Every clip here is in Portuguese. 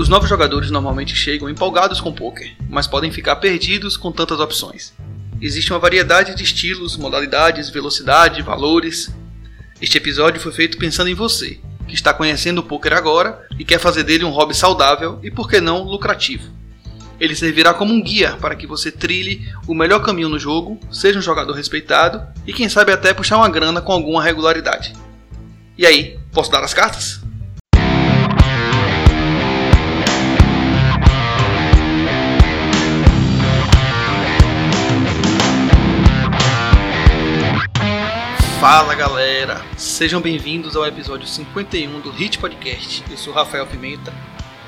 Os novos jogadores normalmente chegam empolgados com poker, mas podem ficar perdidos com tantas opções. Existe uma variedade de estilos, modalidades, velocidade, valores. Este episódio foi feito pensando em você, que está conhecendo o poker agora e quer fazer dele um hobby saudável e, por que não, lucrativo. Ele servirá como um guia para que você trilhe o melhor caminho no jogo, seja um jogador respeitado e quem sabe até puxar uma grana com alguma regularidade. E aí, posso dar as cartas? Fala galera, sejam bem-vindos ao episódio 51 do Hit Podcast. Eu sou Rafael Pimenta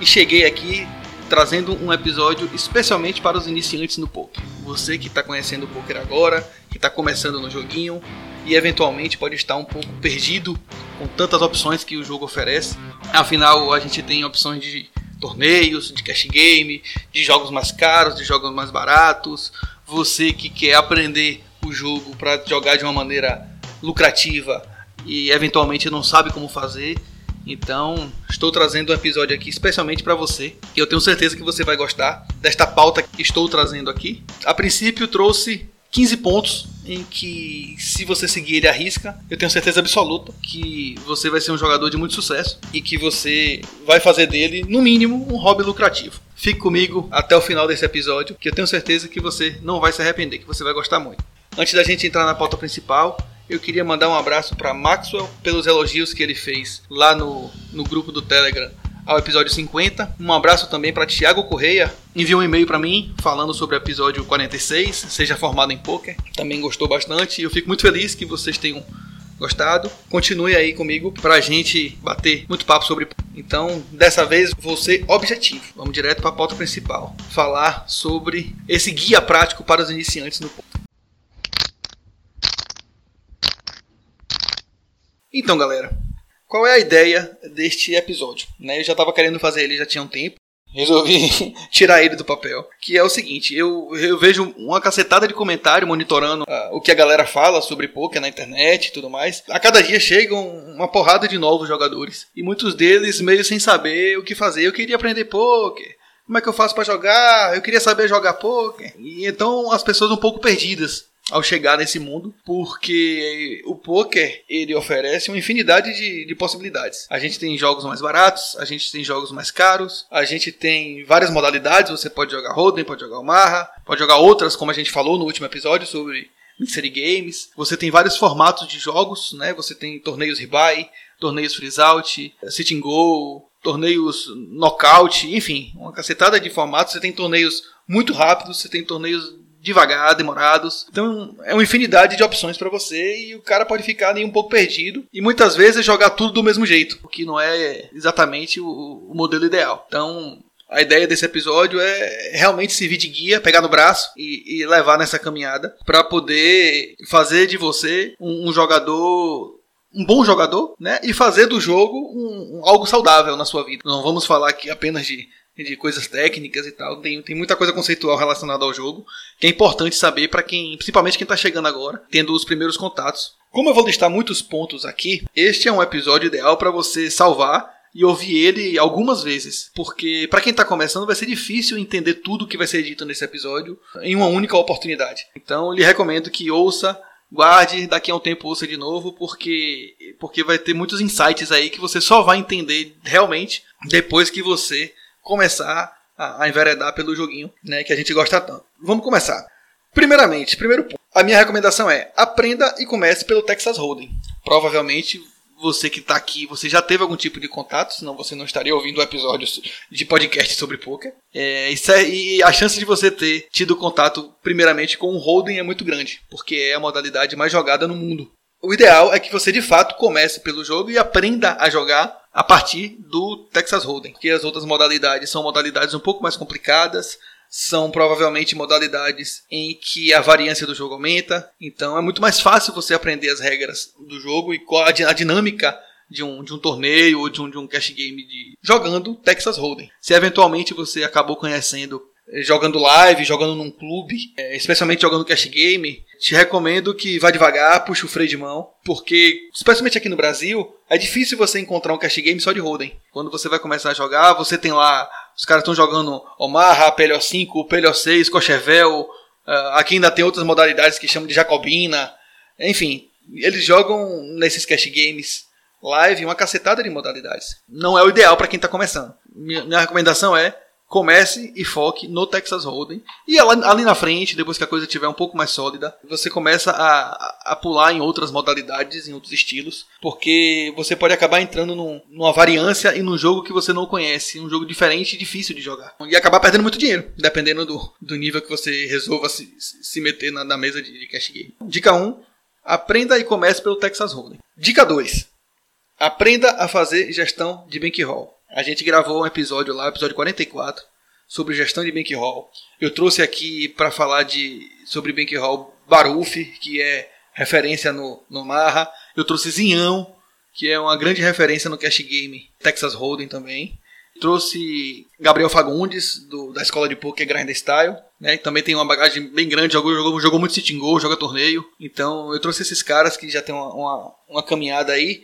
e cheguei aqui trazendo um episódio especialmente para os iniciantes no poker. Você que está conhecendo o poker agora, que está começando no joguinho e eventualmente pode estar um pouco perdido com tantas opções que o jogo oferece. Afinal, a gente tem opções de torneios, de cash game, de jogos mais caros, de jogos mais baratos. Você que quer aprender o jogo para jogar de uma maneira lucrativa e eventualmente não sabe como fazer. Então, estou trazendo um episódio aqui especialmente para você, e eu tenho certeza que você vai gostar desta pauta que estou trazendo aqui. A princípio, trouxe 15 pontos em que, se você seguir ele à risca, eu tenho certeza absoluta que você vai ser um jogador de muito sucesso e que você vai fazer dele, no mínimo, um hobby lucrativo. Fique comigo até o final desse episódio, que eu tenho certeza que você não vai se arrepender, que você vai gostar muito. Antes da gente entrar na pauta principal, eu queria mandar um abraço para Maxwell pelos elogios que ele fez lá no, no grupo do Telegram ao episódio 50. Um abraço também para Tiago Correia. Enviou um e-mail para mim falando sobre o episódio 46, seja formado em poker. Também gostou bastante e eu fico muito feliz que vocês tenham gostado. Continue aí comigo para a gente bater muito papo sobre. Então, dessa vez vou ser objetivo. Vamos direto para a pauta principal. Falar sobre esse guia prático para os iniciantes no poker. Então, galera, qual é a ideia deste episódio? Né? Eu já estava querendo fazer ele já tinha um tempo. Resolvi tirar ele do papel. Que é o seguinte: eu, eu vejo uma cacetada de comentário monitorando uh, o que a galera fala sobre poker na internet e tudo mais. A cada dia chegam uma porrada de novos jogadores. E muitos deles meio sem saber o que fazer. Eu queria aprender poker. Como é que eu faço para jogar? Eu queria saber jogar poker. E então as pessoas um pouco perdidas ao chegar nesse mundo, porque o poker ele oferece uma infinidade de, de, possibilidades. A gente tem jogos mais baratos, a gente tem jogos mais caros, a gente tem várias modalidades. Você pode jogar Hold'em, pode jogar Omaha, pode jogar outras, como a gente falou no último episódio sobre Mystery Games. Você tem vários formatos de jogos, né? Você tem torneios rebuy, torneios freeze out, sit and go, torneios knockout, enfim, uma cacetada de formatos. Você tem torneios muito rápidos, você tem torneios devagar, demorados. Então é uma infinidade de opções para você e o cara pode ficar nem um pouco perdido e muitas vezes jogar tudo do mesmo jeito, o que não é exatamente o, o modelo ideal. Então a ideia desse episódio é realmente servir de guia, pegar no braço e, e levar nessa caminhada para poder fazer de você um, um jogador um bom jogador, né? E fazer do jogo um, um, algo saudável na sua vida. Não vamos falar aqui apenas de de coisas técnicas e tal. Tem, tem muita coisa conceitual relacionada ao jogo que é importante saber para quem, principalmente quem está chegando agora, tendo os primeiros contatos. Como eu vou listar muitos pontos aqui, este é um episódio ideal para você salvar e ouvir ele algumas vezes, porque para quem está começando vai ser difícil entender tudo que vai ser dito nesse episódio em uma única oportunidade. Então, lhe recomendo que ouça guarde, daqui a um tempo ouça de novo, porque, porque vai ter muitos insights aí que você só vai entender realmente depois que você começar a, a enveredar pelo joguinho, né, que a gente gosta tanto. Vamos começar. Primeiramente, primeiro ponto. A minha recomendação é aprenda e comece pelo Texas Hold'em. Provavelmente você que está aqui, você já teve algum tipo de contato, senão você não estaria ouvindo episódios de podcast sobre poker. É, é, e a chance de você ter tido contato primeiramente com o Hold'em é muito grande, porque é a modalidade mais jogada no mundo. O ideal é que você de fato comece pelo jogo e aprenda a jogar a partir do Texas Hold'em, porque as outras modalidades são modalidades um pouco mais complicadas, são provavelmente modalidades em que a variância do jogo aumenta, então é muito mais fácil você aprender as regras do jogo e qual a dinâmica de um, de um torneio ou de um, de um cash game de, jogando Texas Hold'em. Se eventualmente você acabou conhecendo jogando live, jogando num clube, é, especialmente jogando cash game, te recomendo que vá devagar, puxe o freio de mão, porque, especialmente aqui no Brasil, é difícil você encontrar um cash game só de Holden. Quando você vai começar a jogar, você tem lá, os caras estão jogando Omaha, PLO5, PLO6, Cochevel, uh, aqui ainda tem outras modalidades que chamam de Jacobina, enfim, eles jogam nesses cash games live uma cacetada de modalidades. Não é o ideal para quem está começando. Minha recomendação é comece e foque no Texas Hold'em. E ali na frente, depois que a coisa estiver um pouco mais sólida, você começa a, a pular em outras modalidades, em outros estilos, porque você pode acabar entrando num, numa variância e num jogo que você não conhece, um jogo diferente e difícil de jogar. E acabar perdendo muito dinheiro, dependendo do, do nível que você resolva se, se meter na, na mesa de, de cash game. Dica 1. Aprenda e comece pelo Texas Hold'em. Dica 2. Aprenda a fazer gestão de bankroll. A gente gravou um episódio lá, episódio 44, sobre gestão de bankroll. Eu trouxe aqui para falar de sobre bankroll Baruf, que é referência no, no Marra. Eu trouxe Zinhão, que é uma grande referência no cash game Texas Hold'em também. Trouxe Gabriel Fagundes, do, da escola de poker Grind Style, né? Também tem uma bagagem bem grande, jogou, jogou, jogou muito sitting goal, joga torneio. Então eu trouxe esses caras que já tem uma, uma, uma caminhada aí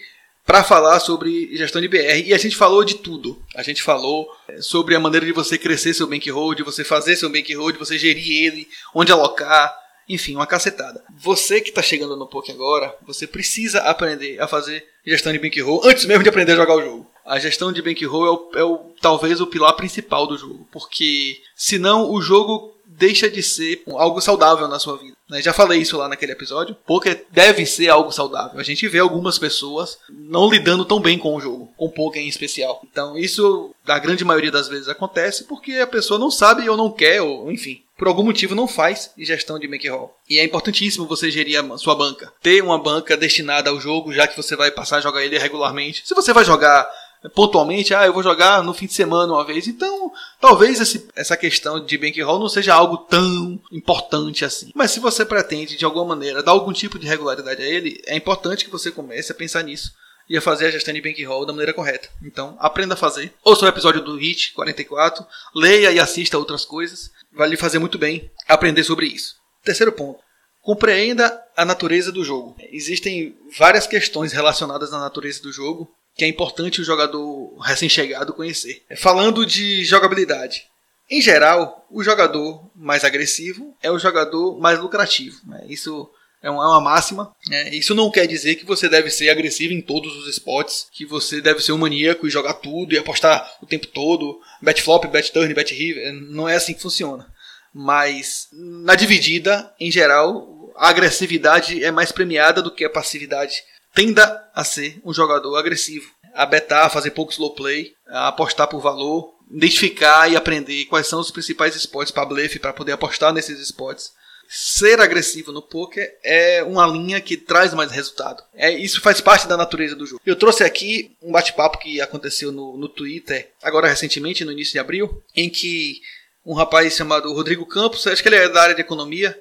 para falar sobre gestão de BR. E a gente falou de tudo. A gente falou é, sobre a maneira de você crescer seu bankroll, de você fazer seu bankroll, de você gerir ele, onde alocar, enfim, uma cacetada. Você que está chegando no poker agora, você precisa aprender a fazer gestão de bankroll antes mesmo de aprender a jogar o jogo. A gestão de bankroll é, o, é o, talvez o pilar principal do jogo, porque senão o jogo deixa de ser algo saudável na sua vida. Né? Já falei isso lá naquele episódio. Poker deve ser algo saudável. A gente vê algumas pessoas não lidando tão bem com o jogo, com poker em especial. Então isso, da grande maioria das vezes, acontece porque a pessoa não sabe ou não quer, ou enfim, por algum motivo não faz gestão de make roll. E é importantíssimo você gerir a sua banca. Ter uma banca destinada ao jogo, já que você vai passar a jogar ele regularmente. Se você vai jogar pontualmente, ah, eu vou jogar no fim de semana uma vez. Então, talvez esse, essa questão de bankroll não seja algo tão importante assim. Mas se você pretende, de alguma maneira, dar algum tipo de regularidade a ele, é importante que você comece a pensar nisso e a fazer a gestão de bankroll da maneira correta. Então, aprenda a fazer. Ouça o episódio do HIT 44, leia e assista outras coisas. Vai lhe fazer muito bem aprender sobre isso. Terceiro ponto. Compreenda a natureza do jogo. Existem várias questões relacionadas à natureza do jogo que é importante o jogador recém-chegado conhecer. Falando de jogabilidade. Em geral, o jogador mais agressivo é o jogador mais lucrativo. Né? Isso é uma máxima. Né? Isso não quer dizer que você deve ser agressivo em todos os spots, que você deve ser um maníaco e jogar tudo e apostar o tempo todo, bet flop, bet turn, bet river. Não é assim que funciona. Mas na dividida, em geral, a agressividade é mais premiada do que a passividade tenda a ser um jogador agressivo, a betar, fazer pouco slow play, a apostar por valor, identificar e aprender quais são os principais spots para blefe para poder apostar nesses spots. Ser agressivo no poker é uma linha que traz mais resultado. É, isso faz parte da natureza do jogo. Eu trouxe aqui um bate-papo que aconteceu no, no Twitter, agora recentemente, no início de abril, em que um rapaz chamado Rodrigo Campos, acho que ele é da área de economia,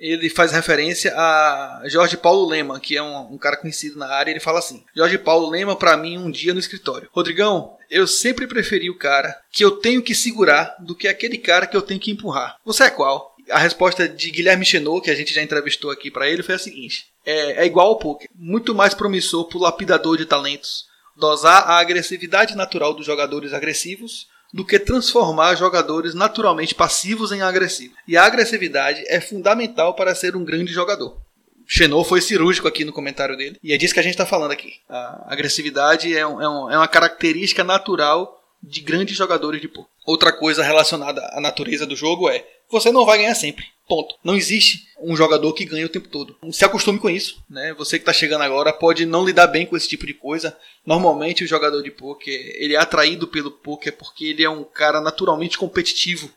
ele faz referência a Jorge Paulo Lema, que é um, um cara conhecido na área. Ele fala assim: Jorge Paulo Lema, para mim, um dia no escritório. Rodrigão, eu sempre preferi o cara que eu tenho que segurar do que aquele cara que eu tenho que empurrar. Você é qual? A resposta de Guilherme Chenot, que a gente já entrevistou aqui para ele, foi a seguinte: é, é igual ao poker, muito mais promissor pro lapidador de talentos dosar a agressividade natural dos jogadores agressivos do que transformar jogadores naturalmente passivos em agressivos. E a agressividade é fundamental para ser um grande jogador. Xenô foi cirúrgico aqui no comentário dele. E é disso que a gente está falando aqui. A agressividade é, um, é, um, é, uma característica natural de grandes jogadores de poker. Outra coisa relacionada à natureza do jogo é: você não vai ganhar sempre. Ponto. Não existe um jogador que ganha o tempo todo. Se acostume com isso, né? Você que está chegando agora pode não lidar bem com esse tipo de coisa. Normalmente o jogador de poker, ele é atraído pelo poker porque ele é um cara naturalmente competitivo.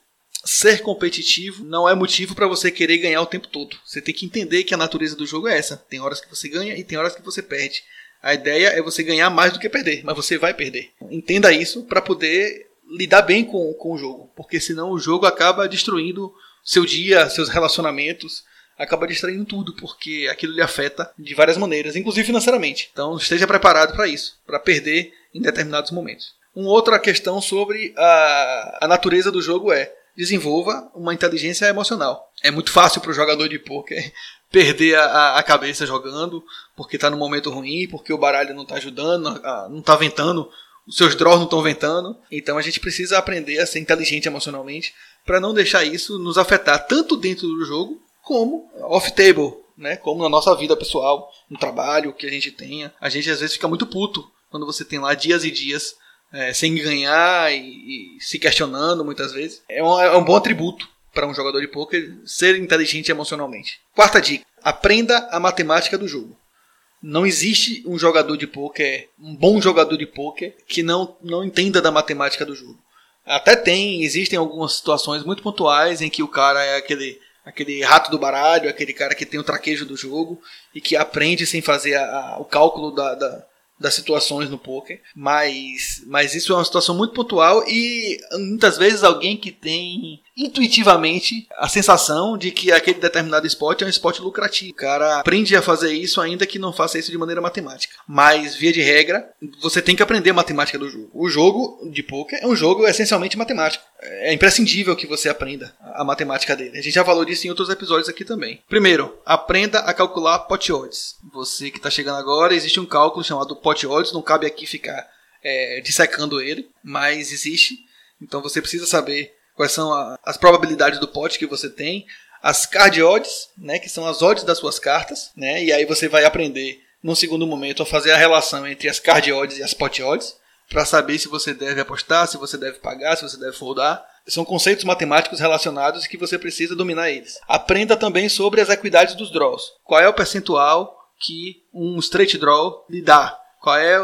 Ser competitivo não é motivo para você querer ganhar o tempo todo. Você tem que entender que a natureza do jogo é essa. Tem horas que você ganha e tem horas que você perde. A ideia é você ganhar mais do que perder, mas você vai perder. Entenda isso para poder lidar bem com, com o jogo, porque senão o jogo acaba destruindo seu dia, seus relacionamentos, acaba distraindo tudo, porque aquilo lhe afeta de várias maneiras, inclusive financeiramente. Então esteja preparado para isso, para perder em determinados momentos. Uma outra questão sobre a, a natureza do jogo é desenvolva uma inteligência emocional. É muito fácil para o jogador de poker perder a, a cabeça jogando, porque está no momento ruim, porque o baralho não está ajudando, não está ventando, os seus draws não estão ventando. Então a gente precisa aprender a ser inteligente emocionalmente para não deixar isso nos afetar tanto dentro do jogo como off-table, né? Como na nossa vida pessoal, no trabalho que a gente tenha. A gente às vezes fica muito puto quando você tem lá dias e dias é, sem ganhar e, e, se questionando muitas vezes. É um, é um bom atributo para um jogador de poker ser inteligente emocionalmente. Quarta dica: aprenda a matemática do jogo. Não existe um jogador de poker, um bom jogador de poker, que não, não entenda da matemática do jogo. Até tem, existem algumas situações muito pontuais em que o cara é aquele aquele rato do baralho, aquele cara que tem o traquejo do jogo e que aprende sem fazer a, a, o cálculo da, da, das situações no poker, mas, mas isso é uma situação muito pontual e muitas vezes alguém que tem intuitivamente a sensação de que aquele determinado esporte é um esporte lucrativo. O cara aprende a fazer isso ainda que não faça isso de maneira matemática. Mas, via de regra, você tem que aprender a matemática do jogo. O jogo de poker é um jogo essencialmente matemático. É imprescindível que você aprenda a matemática dele. A gente já falou disso em outros episódios aqui também. Primeiro, aprenda a calcular pot odds. Você que está chegando agora, existe um cálculo chamado pot odds, não cabe aqui ficar é, dissecando ele, mas existe. Então você precisa saber quais são a, as probabilidades do pote que você tem, as card odds, né, que são as odds das suas cartas, né, e aí você vai aprender no segundo momento a fazer a relação entre as card odds e as pot odds para saber se você deve apostar, se você deve pagar, se você deve foldar. São conceitos matemáticos relacionados que você precisa dominar eles. Aprenda também sobre as equidades dos draws. Qual é o percentual que um straight draw lhe dá? Qual é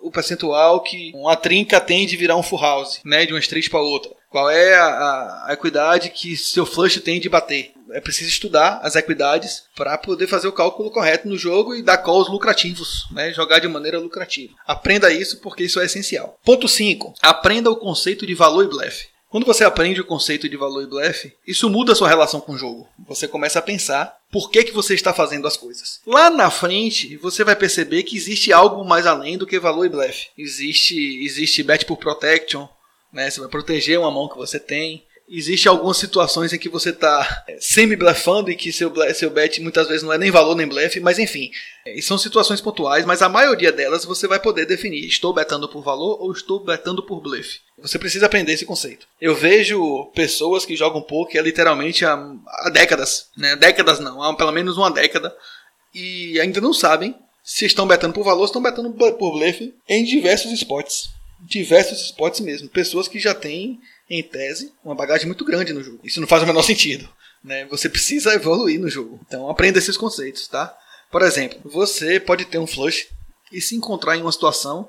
o percentual que uma trinca tem de virar um full house, né, de uma straight para outra? Qual é a, a, equidade que seu flush tem de bater? É preciso estudar as equidades para poder fazer o cálculo correto no jogo e dar calls lucrativos, né? jogar de maneira lucrativa. Aprenda isso porque isso é essencial. Ponto 5. Aprenda o conceito de valor e blefe. Quando você aprende o conceito de valor e blefe, isso muda a sua relação com o jogo. Você começa a pensar por que, que você está fazendo as coisas. Lá na frente, você vai perceber que existe algo mais além do que valor e blefe. Existe, existe bet por protection, né? Você vai proteger uma mão que você tem. Existem algumas situações em que você está é, semi-blefando e que seu, seu bet muitas vezes não é nem valor nem blefe, mas enfim, é, são situações pontuais, mas a maioria delas você vai poder definir: estou betando por valor ou estou betando por blefe. Você precisa aprender esse conceito. Eu vejo pessoas que jogam poker literalmente há, há décadas, né? décadas não, há pelo menos uma década, e ainda não sabem se estão betando por valor ou estão betando por blefe em diversos esportes diversos esportes mesmo. Pessoas que já têm, em tese, uma bagagem muito grande no jogo. Isso não faz o menor sentido. Né? Você precisa evoluir no jogo. Então aprenda esses conceitos, tá? Por exemplo, você pode ter um flush e se encontrar em uma situação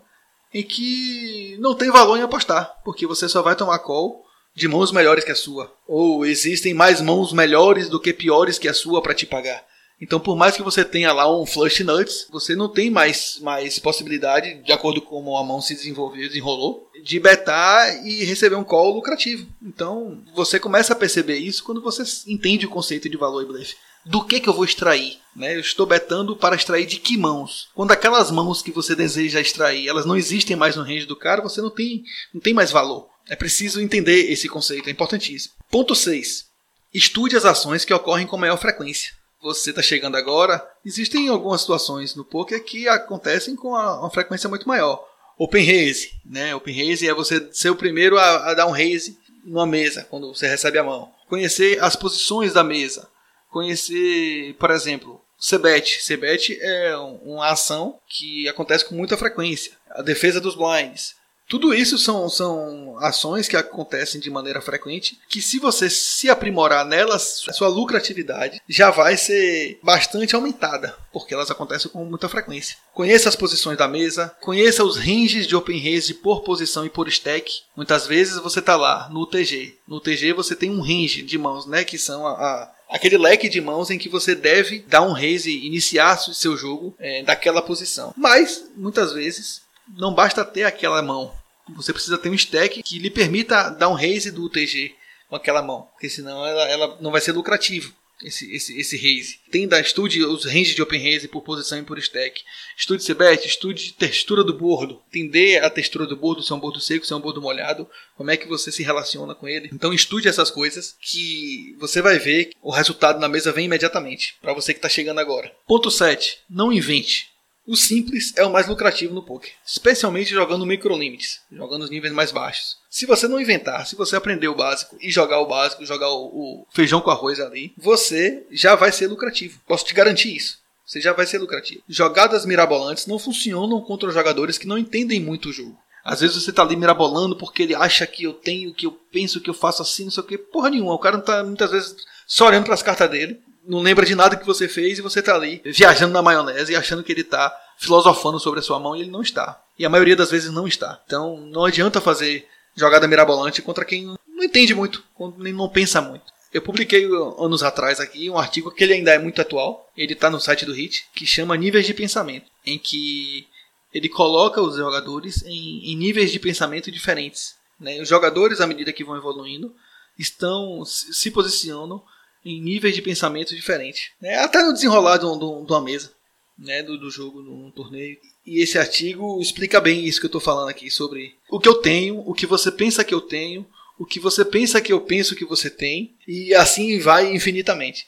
em que não tem valor em apostar, porque você só vai tomar call de mãos melhores que a sua. Ou existem mais mãos melhores do que piores que a sua para te pagar. Então, por mais que você tenha lá um flush nuts, você não tem mais, mais possibilidade, de acordo com como a mão se desenvolveu, desenrolou, de betar e receber um call lucrativo. Então, você começa a perceber isso quando você entende o conceito de valor e blefe. Do que que eu vou extrair? Né? Eu estou betando para extrair de que mãos? Quando aquelas mãos que você deseja extrair, elas não existem mais no range do cara, você não tem, não tem mais valor. É preciso entender esse conceito, é importantíssimo. Ponto 6. Estude as ações que ocorrem com maior frequência você está chegando agora, existem algumas situações no poker que acontecem com uma frequência muito maior. Open raise, né? Open raise é você ser o primeiro a, a dar um raise numa mesa quando você recebe a mão. Conhecer as posições da mesa. Conhecer, por exemplo, CBET. CBET é uma ação que acontece com muita frequência. A defesa dos blinds. Tudo isso são, são ações que acontecem de maneira frequente, que se você se aprimorar nelas, sua lucratividade já vai ser bastante aumentada, porque elas acontecem com muita frequência. Conheça as posições da mesa, conheça os ranges de open raise por posição e por stack. Muitas vezes você está lá no UTG. No UTG você tem um range de mãos, né, que são a, a aquele leque de mãos em que você deve dar um raise e iniciar seu jogo é, daquela posição. Mas, muitas vezes, não basta ter aquela mão. Você precisa ter um stack que lhe permita dar um raise do UTG com aquela mão, porque senão ela, ela não vai ser lucrativo. esse, esse, esse raise. Tenda, estude os ranges de open raise por posição e por stack. Estude CBET, estude textura do bordo. Entender a textura do bordo, se é um bordo seco, se é um bordo molhado, como é que você se relaciona com ele. Então estude essas coisas que você vai ver o resultado na mesa vem imediatamente, para você que está chegando agora. Ponto 7. Não invente. O simples é o mais lucrativo no poker, especialmente jogando microlimites, jogando os níveis mais baixos. Se você não inventar, se você aprender o básico e jogar o básico, jogar o, o feijão com arroz ali, você já vai ser lucrativo. Posso te garantir isso. Você já vai ser lucrativo. Jogadas mirabolantes não funcionam contra jogadores que não entendem muito o jogo. Às vezes você tá ali mirabolando porque ele acha que eu tenho, que eu penso, que eu faço assim, não sei o que. Porra nenhuma. O cara não tá muitas vezes só olhando para as cartas dele não lembra de nada que você fez e você tá ali viajando na maionese e achando que ele tá filosofando sobre a sua mão e ele não está. E a maioria das vezes não está. Então não adianta fazer jogada mirabolante contra quem não entende muito, nem não pensa muito. Eu publiquei anos atrás aqui um artigo que ele ainda é muito atual, ele está no site do HIT, que chama Níveis de Pensamento, em que ele coloca os jogadores em, em níveis de pensamento diferentes. Né? Os jogadores, à medida que vão evoluindo, estão se posicionam em níveis de pensamento diferentes. Né? Até no desenrolar de, de, de uma mesa né, do, do jogo num torneio. E esse artigo explica bem isso que eu estou falando aqui sobre o que eu tenho, o que você pensa que eu tenho, o que você pensa que eu penso que você tem, e assim vai infinitamente.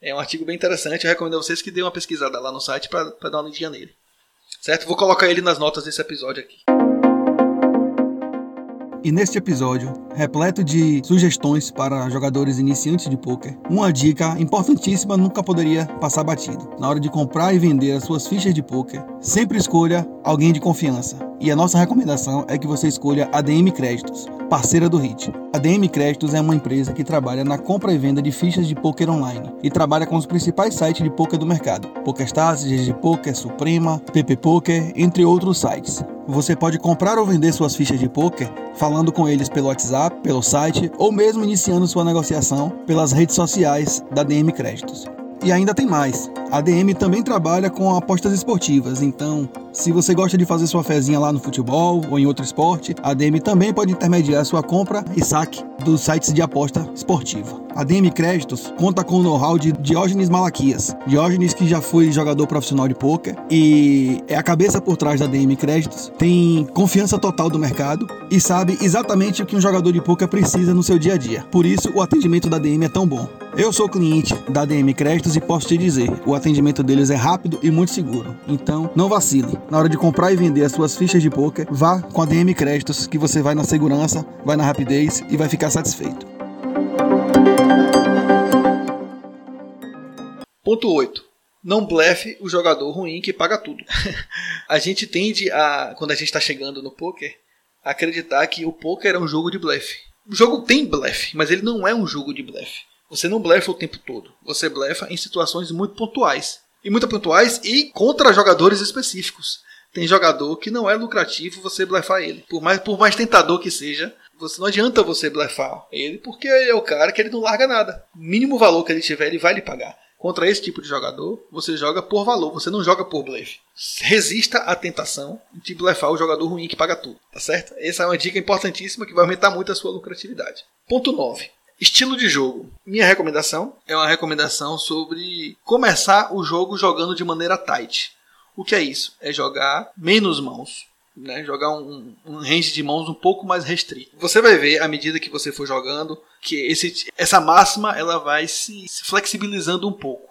É um artigo bem interessante, eu recomendo a vocês que dêem uma pesquisada lá no site para dar uma lidinha nele. Certo? Vou colocar ele nas notas desse episódio aqui. E neste episódio, repleto de sugestões para jogadores iniciantes de poker, uma dica importantíssima nunca poderia passar batido. Na hora de comprar e vender as suas fichas de poker, sempre escolha alguém de confiança. E a nossa recomendação é que você escolha a DM Créditos, parceira do HIT. A DM Créditos é uma empresa que trabalha na compra e venda de fichas de poker online e trabalha com os principais sites de poker do mercado: PokerStars, GG Poker, Suprema, PP Poker, entre outros sites. Você pode comprar ou vender suas fichas de poker falando com eles pelo WhatsApp, pelo site ou mesmo iniciando sua negociação pelas redes sociais da DM Créditos. E ainda tem mais. A DM também trabalha com apostas esportivas, então, se você gosta de fazer sua fezinha lá no futebol ou em outro esporte, a DM também pode intermediar sua compra e saque dos sites de aposta esportiva. A DM Créditos conta com o know-how de Diógenes Malaquias. Diógenes que já foi jogador profissional de poker e é a cabeça por trás da DM Créditos, tem confiança total do mercado e sabe exatamente o que um jogador de poker precisa no seu dia a dia. Por isso, o atendimento da DM é tão bom. Eu sou cliente da DM Créditos e posso te dizer, o atendimento deles é rápido e muito seguro. Então, não vacile. Na hora de comprar e vender as suas fichas de poker, vá com a DM Créditos que você vai na segurança, vai na rapidez e vai ficar satisfeito. Ponto 8. Não blefe o jogador ruim que paga tudo. a gente tende a, quando a gente está chegando no poker, a acreditar que o poker é um jogo de blefe. O jogo tem blefe, mas ele não é um jogo de blefe. Você não blefa o tempo todo. Você blefa em situações muito pontuais. E muito pontuais e contra jogadores específicos. Tem jogador que não é lucrativo você blefar ele. Por mais, por mais tentador que seja, você não adianta você blefar ele, porque ele é o cara que ele não larga nada. O mínimo valor que ele tiver, ele vai lhe pagar. Contra esse tipo de jogador, você joga por valor, você não joga por blefe. Resista à tentação de blefar o jogador ruim que paga tudo, tá certo? Essa é uma dica importantíssima que vai aumentar muito a sua lucratividade. Ponto 9. Estilo de jogo. Minha recomendação é uma recomendação sobre começar o jogo jogando de maneira tight. O que é isso? É jogar menos mãos. Né, jogar um, um, range de mãos um pouco mais restrito. Você vai ver à medida que você for jogando que esse, essa máxima ela vai se, se flexibilizando um pouco.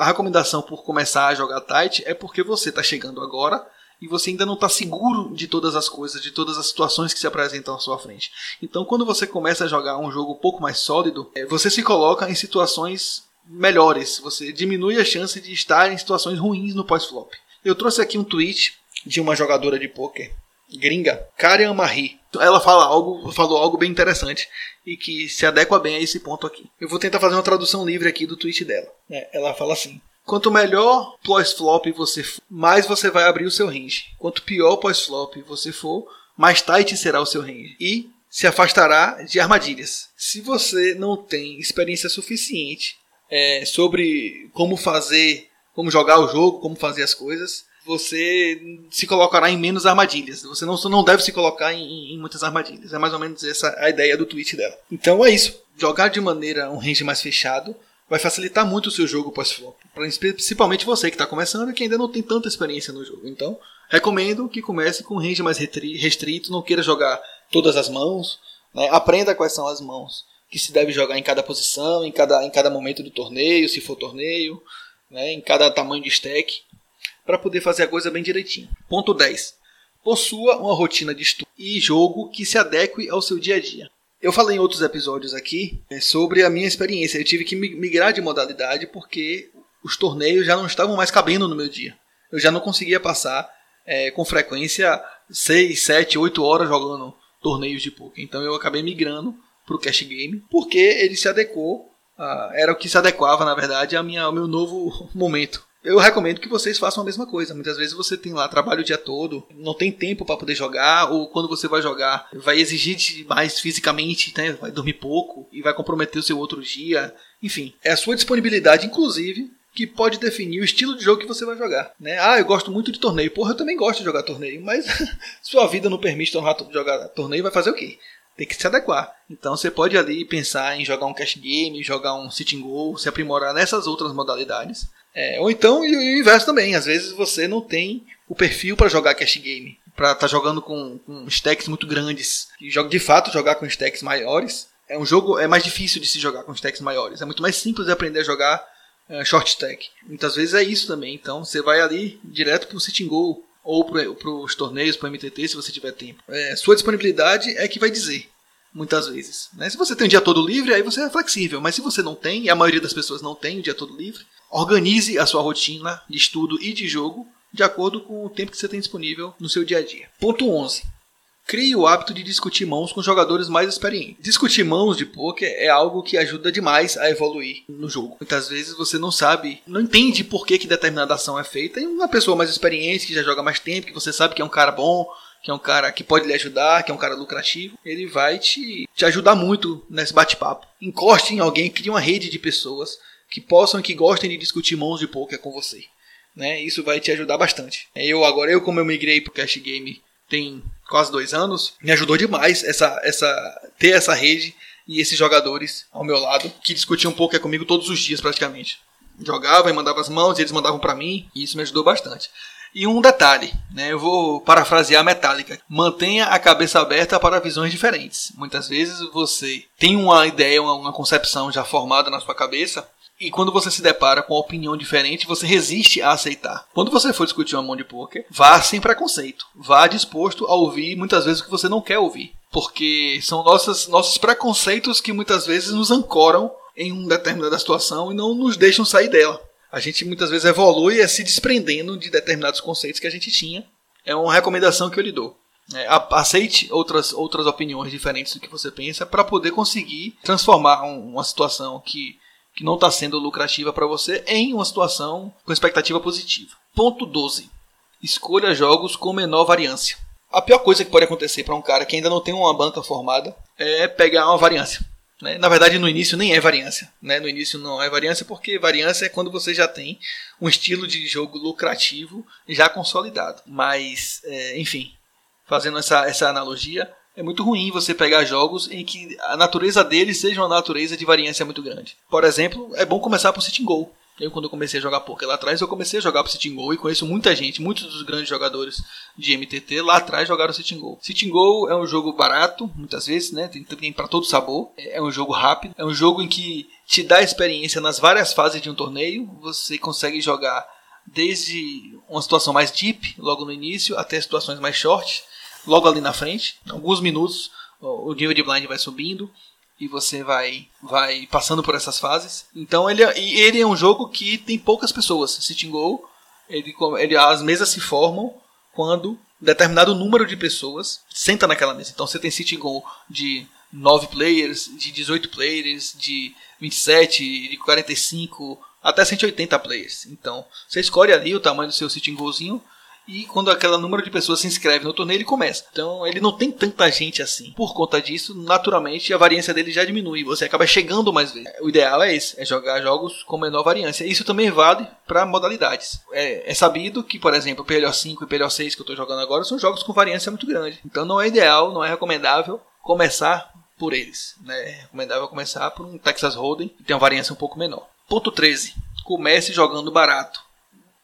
A recomendação por começar a jogar tight é porque você está chegando agora e você ainda não está seguro de todas as coisas, de todas as situações que se apresentam à sua frente. Então, quando você começa a jogar um jogo um pouco mais sólido, é, você se coloca em situações melhores, você diminui a chance de estar em situações ruins no pós-flop. Eu trouxe aqui um tweet de uma jogadora de poker gringa, Karen Marie. Ela fala algo, falou algo bem interessante e que se adequa bem a esse ponto aqui. Eu vou tentar fazer uma tradução livre aqui do tweet dela. É, ela fala assim: Quanto melhor pós-flop você for, mais você vai abrir o seu range. Quanto pior pós-flop você for, mais tight será o seu range. E se afastará de armadilhas. Se você não tem experiência suficiente é, sobre como fazer, como jogar o jogo, como fazer as coisas, você se colocará em menos armadilhas. Você não, não deve se colocar em, em, muitas armadilhas. É mais ou menos essa a ideia do tweet dela. Então é isso. Jogar de maneira um range mais fechado vai facilitar muito o seu jogo pós-flop. Principalmente você que está começando e que ainda não tem tanta experiência no jogo. Então, recomendo que comece com range mais restrito, não queira jogar todas as mãos, né? aprenda quais são as mãos que se deve jogar em cada posição, em cada, em cada momento do torneio, se for torneio, né? em cada tamanho de stack, para poder fazer a coisa bem direitinho. Ponto 10. Possua uma rotina de estudo e jogo que se adeque ao seu dia a dia. Eu falei em outros episódios aqui é, sobre a minha experiência. Eu tive que migrar de modalidade porque os torneios já não estavam mais cabendo no meu dia. Eu já não conseguia passar é, com frequência 6, 7, 8 horas jogando torneios de poker. Então eu acabei migrando para o cash game, porque ele se adequou, era o que se adequava, na verdade, minha, ao meu novo momento. Eu recomendo que vocês façam a mesma coisa. Muitas vezes você tem lá trabalho o dia todo, não tem tempo para poder jogar, ou quando você vai jogar, vai exigir mais fisicamente, né? vai dormir pouco e vai comprometer o seu outro dia. Enfim, é a sua disponibilidade, inclusive, que pode definir o estilo de jogo que você vai jogar. Né? Ah, eu gosto muito de torneio. Porra, eu também gosto de jogar torneio, mas sua vida não permite jogar torneio, vai fazer o quê? tem que se adequar. Então você pode ali pensar em jogar um cash game, jogar um sitting goal, se aprimorar nessas outras modalidades. É, ou então e o inverso também. Às vezes você não tem o perfil para jogar cash game, para estar tá jogando com, com stacks muito grandes. E joga de fato jogar com stacks maiores é um jogo é mais difícil de se jogar com stacks maiores. É muito mais simples de aprender a jogar uh, short stack. Muitas vezes é isso também. Então você vai ali direto para o sitting goal ou para os torneios, para o MTT, se você tiver tempo. É, sua disponibilidade é que vai dizer, muitas vezes. Né? Se você tem o dia todo livre, aí você é flexível. Mas se você não tem, e a maioria das pessoas não tem o dia todo livre, organize a sua rotina de estudo e de jogo de acordo com o tempo que você tem disponível no seu dia a dia. Ponto 11. Crie o hábito de discutir mãos com jogadores mais experientes. Discutir mãos de poker é algo que ajuda demais a evoluir no jogo. Muitas vezes você não sabe, não entende por que, que determinada ação é feita, e uma pessoa mais experiente, que já joga mais tempo, que você sabe que é um cara bom, que é um cara que pode lhe ajudar, que é um cara lucrativo, ele vai te, te ajudar muito nesse bate-papo. Encoste em alguém, crie uma rede de pessoas que possam e que gostem de discutir mãos de poker com você. Né? Isso vai te ajudar bastante. Eu agora, eu como eu migrei pro Cash Game tem quase dois anos, me ajudou demais essa, essa, ter essa rede e esses jogadores ao meu lado que discutiam pouco comigo todos os dias praticamente. Jogava e mandava as mãos, e eles mandavam para mim, e isso me ajudou bastante. E um detalhe, né, eu vou parafrasear a Metallica. Mantenha a cabeça aberta para visões diferentes. Muitas vezes você tem uma ideia, uma concepção já formada na sua cabeça, e quando você se depara com uma opinião diferente, você resiste a aceitar. Quando você for discutir uma mão de poker, vá sem preconceito. Vá disposto a ouvir muitas vezes o que você não quer ouvir. Porque são nossas, nossos preconceitos que muitas vezes nos ancoram em uma determinada situação e não nos deixam sair dela. A gente muitas vezes evolui é se desprendendo de determinados conceitos que a gente tinha. É uma recomendação que eu lhe dou. É, aceite outras, outras opiniões diferentes do que você pensa para poder conseguir transformar um, uma situação que que não está sendo lucrativa para você em uma situação com expectativa positiva. Ponto 12. Escolha jogos com menor variância. A pior coisa que pode acontecer para um cara que ainda não tem uma banca formada é pegar uma variância. Né? Na verdade, no início nem é variância. Né? No início não é variância porque variância é quando você já tem um estilo de jogo lucrativo já consolidado. Mas, é, enfim, fazendo essa, essa analogia, é muito ruim você pegar jogos em que a natureza deles seja uma natureza de variância muito grande. Por exemplo, é bom começar por Sitting Go. Eu, quando comecei a jogar poker lá atrás, eu comecei a jogar pro Sitting Go e conheço muita gente, muitos dos grandes jogadores de MTT lá atrás jogaram Sitting Go. Sitting Go é um jogo barato, muitas vezes, né? Tem, tem para todo sabor. É um jogo rápido, é um jogo em que te dá experiência nas várias fases de um torneio. Você consegue jogar desde uma situação mais deep, logo no início, até situações mais short logo ali na frente. Alguns minutos o nível de blind vai subindo e você vai vai passando por essas fases. Então ele, é, ele é um jogo que tem poucas pessoas. Sitting Go, ele, ele, as mesas se formam quando determinado número de pessoas senta naquela mesa. Então você tem Sitting Go de 9 players, de 18 players, de 27, de 45, até 180 players. Então você escolhe ali o tamanho do seu Sitting Gozinho e quando aquele número de pessoas se inscreve no torneio, ele começa. Então ele não tem tanta gente assim. Por conta disso, naturalmente a variância dele já diminui. Você acaba chegando mais vezes. O ideal é esse: é jogar jogos com menor variância. Isso também vale para modalidades. É, é, sabido que, por exemplo, o PLO5 e o PLO6 que eu estou jogando agora são jogos com variância muito grande. Então não é ideal, não é recomendável começar por eles. Né? É recomendável começar por um Texas Hold'em que tem uma variância um pouco menor. Ponto 13. Comece jogando barato.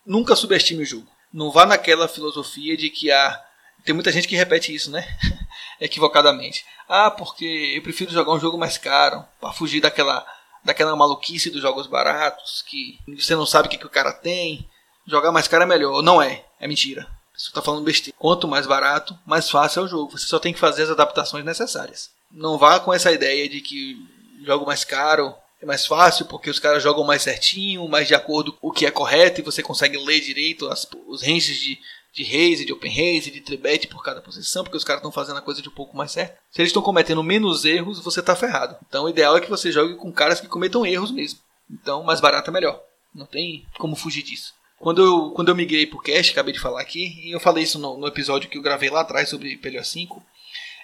Nunca subestime o jogo. Não vá naquela filosofia de que há. Tem muita gente que repete isso, né? Equivocadamente. Ah, porque eu prefiro jogar um jogo mais caro para fugir daquela daquela maluquice dos jogos baratos que você não sabe o que, que o cara tem. Jogar mais caro é melhor. Não é. É mentira. Você está falando besteira. Quanto mais barato, mais fácil é o jogo. Você só tem que fazer as adaptações necessárias. Não vá com essa ideia de que jogo mais caro é mais fácil porque os caras jogam mais certinho, mais de acordo com o que é correto e você consegue ler direito as, os ranges de, de raise, de open raise, de tribet por cada posição, porque os caras estão fazendo a coisa de um pouco mais certo. Se eles estão cometendo menos erros, você está ferrado. Então o ideal é que você jogue com caras que cometam erros mesmo. Então mais barato é melhor. Não tem como fugir disso. Quando eu, quando eu migrei pro cash, acabei de falar aqui, e eu falei isso no, no episódio que eu gravei lá atrás sobre PLO 5,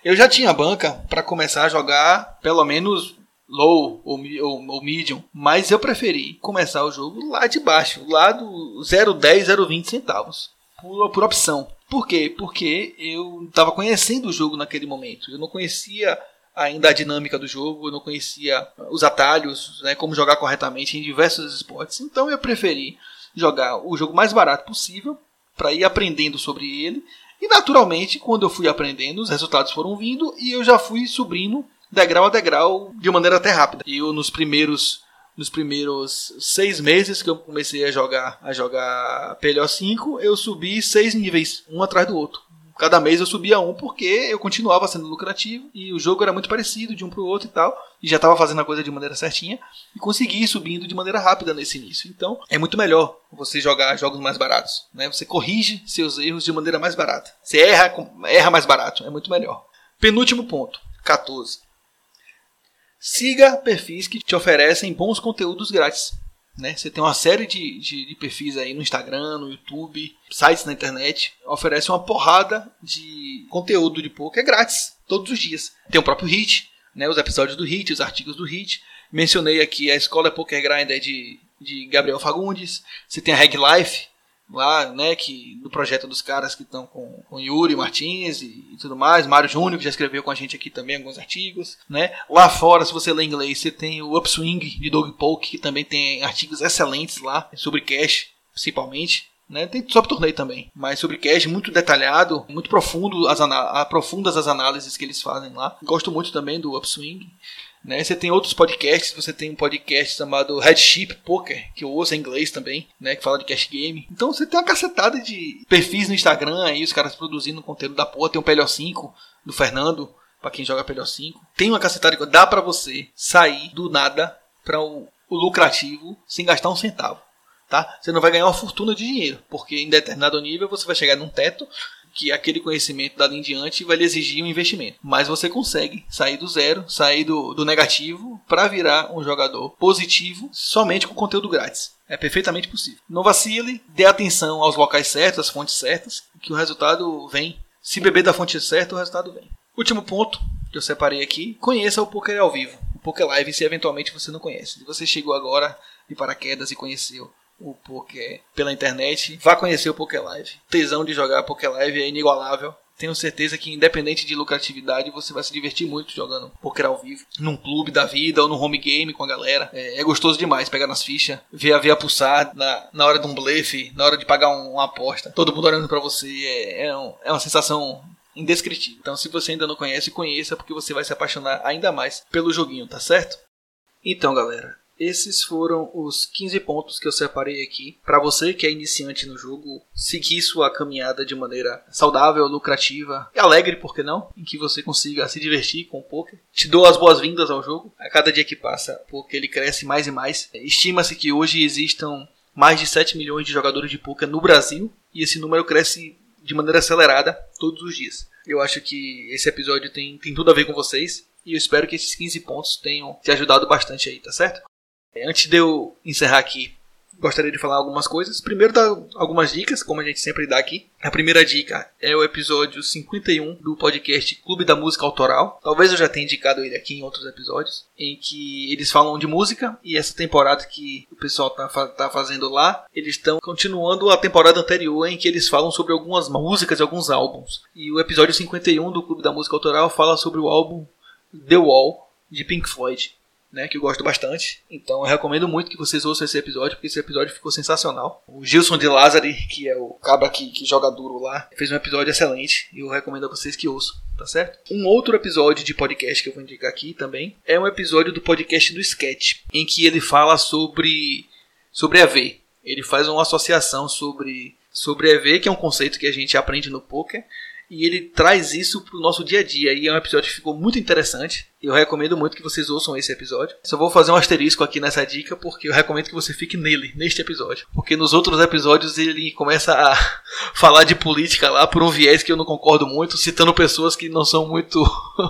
eu já tinha banca para começar a jogar pelo menos low ou, ou, ou, medium, mas eu preferi começar o jogo lá de baixo, lá do 0,10, 0,20 centavos, por, por opção. Por quê? Porque eu estava conhecendo o jogo naquele momento. Eu não conhecia ainda a dinâmica do jogo, eu não conhecia os atalhos, né, como jogar corretamente em diversos esportes. Então eu preferi jogar o jogo mais barato possível para ir aprendendo sobre ele. E naturalmente, quando eu fui aprendendo, os resultados foram vindo e eu já fui subindo degrau a degrau de maneira até rápida. E eu nos primeiros nos primeiros seis meses que eu comecei a jogar a jogar PLO 5, eu subi seis níveis, um atrás do outro. Cada mês eu subia um porque eu continuava sendo lucrativo e o jogo era muito parecido de um para o outro e tal. E já estava fazendo a coisa de maneira certinha e consegui ir subindo de maneira rápida nesse início. Então é muito melhor você jogar jogos mais baratos. Né? Você corrige seus erros de maneira mais barata. Você erra, erra mais barato. É muito melhor. Penúltimo ponto, 14. Siga perfis que te oferecem bons conteúdos grátis. Né? Você tem uma série de, de, de, perfis aí no Instagram, no YouTube, sites na internet, oferece uma porrada de conteúdo de poker grátis, todos os dias. Tem o próprio Hit, né? os episódios do Hit, os artigos do Hit. Mencionei aqui a Escola Poker Grinder de, de Gabriel Fagundes. Você tem a Reg Life, lá, né, que do projeto dos caras que estão com, com Yuri Martins e, e, tudo mais, Mário Júnior que já escreveu com a gente aqui também alguns artigos, né? Lá fora, se você lê inglês, você tem o Upswing de Doug Polk, que também tem artigos excelentes lá sobre cash, principalmente. Né, tem sobre torneio também, mas sobre cash muito detalhado, muito profundo, as profundas as análises que eles fazem lá. Gosto muito também do Upswing. Né? Você tem outros podcasts, você tem um podcast chamado Headship Poker, que eu ouço em inglês também, né? que fala de cash game. Então você tem uma cacetada de perfis no Instagram aí, os caras produzindo conteúdo da porra. Tem o PLO5 do Fernando, para quem joga PLO5. Tem uma cacetada de dá para você sair do nada para o, o lucrativo sem gastar um centavo. Tá? Você não vai ganhar uma fortuna de dinheiro, porque em determinado nível você vai chegar num teto que aquele conhecimento dado em diante vai lhe exigir um investimento. Mas você consegue sair do zero, sair do, do negativo para virar um jogador positivo somente com conteúdo grátis. É perfeitamente possível. Não vacile, dê atenção aos locais certos, às fontes certas, que o resultado vem. Se beber da fonte certa, o resultado vem. Último ponto que eu separei aqui: conheça o poker ao vivo, o poker live, se eventualmente você não conhece. Se você chegou agora de paraquedas e conheceu o poker pela internet, vá conhecer o Poker Live. O tesão de jogar Poker Live é inigualável. Tenho certeza que, independente de lucratividade, você vai se divertir muito jogando poker ao vivo, num clube da vida ou no home game com a galera. É, é gostoso demais pegar nas fichas, ver a veia pulsar na, na hora de um blefe, na hora de pagar um, uma aposta. Todo mundo olhando para você. É, é, um, é uma sensação indescritível. Então, se você ainda não conhece, conheça, porque você vai se apaixonar ainda mais pelo joguinho, tá certo? Então, galera, esses foram os 15 pontos que eu separei aqui para você que é iniciante no jogo seguir sua caminhada de maneira saudável, lucrativa e alegre, por que não? Em que você consiga se divertir com o poker. Te dou as boas-vindas ao jogo. A cada dia que passa, porque ele cresce mais e mais. Estima-se que hoje existam mais de 7 milhões de jogadores de poker no Brasil e esse número cresce de maneira acelerada todos os dias. Eu acho que esse episódio tem, tem tudo a ver com vocês e eu espero que esses 15 pontos tenham te ajudado bastante aí, tá certo? Antes de eu encerrar aqui, gostaria de falar algumas coisas. Primeiro, dar algumas dicas, como a gente sempre dá aqui. A primeira dica é o episódio 51 do podcast Clube da Música Autoral. Talvez eu já tenha indicado ele aqui em outros episódios, em que eles falam de música e essa temporada que o pessoal tá, tá fazendo lá, eles estão continuando a temporada anterior em que eles falam sobre algumas músicas e alguns álbuns. E o episódio 51 do Clube da Música Autoral fala sobre o álbum The Wall de Pink Floyd. Né, que eu gosto bastante. Então eu recomendo muito que vocês ouçam esse episódio, porque esse episódio ficou sensacional. O Gilson de Lázari, que é o cabra que, que joga duro lá, fez um episódio excelente e eu recomendo a vocês que ouçam, tá certo? Um outro episódio de podcast que eu vou indicar aqui também é um episódio do podcast do Sketch, em que ele fala sobre sobre EV. Ele faz uma associação sobre sobre EV, que é um conceito que a gente aprende no poker, e ele traz isso pro nosso dia a dia. E é um episódio que ficou muito interessante. Eu recomendo muito que vocês ouçam esse episódio. Só vou fazer um asterisco aqui nessa dica, porque eu recomendo que você fique nele, neste episódio. Porque nos outros episódios ele começa a falar de política lá por um viés que eu não concordo muito, citando pessoas que não são muito,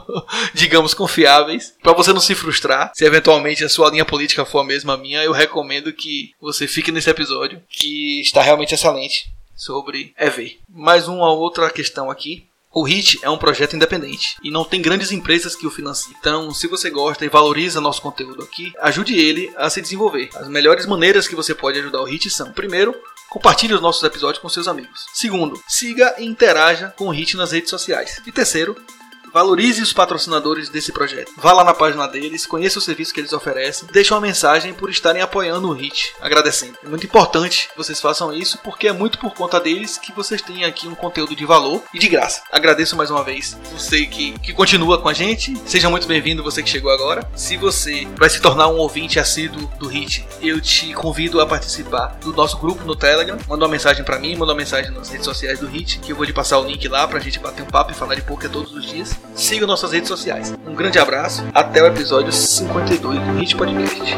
digamos, confiáveis. Para você não se frustrar, se eventualmente a sua linha política for a mesma minha, eu recomendo que você fique nesse episódio, que está realmente excelente sobre EV. Mais uma outra questão aqui. O HIT é um projeto independente e não tem grandes empresas que o financiem. Então, se você gosta e valoriza nosso conteúdo aqui, ajude ele a se desenvolver. As melhores maneiras que você pode ajudar o HIT são: primeiro, compartilhe os nossos episódios com seus amigos. Segundo, siga e interaja com o HIT nas redes sociais. E terceiro, Valorize os patrocinadores desse projeto. Vá lá na página deles, conheça o serviço que eles oferecem, deixe uma mensagem por estarem apoiando o HIT, agradecendo. É muito importante que vocês façam isso, porque é muito por conta deles que vocês têm aqui um conteúdo de valor e de graça. Agradeço mais uma vez você que, que continua com a gente. Seja muito bem-vindo você que chegou agora. Se você vai se tornar um ouvinte assíduo do HIT, eu te convido a participar do nosso grupo no Telegram. Manda uma mensagem para mim, manda uma mensagem nas redes sociais do HIT, que eu vou te passar o link lá pra gente bater um papo e falar de poker todos os dias siga nossas redes sociais. Um grande abraço, até o episódio 52 do Hit Podcast.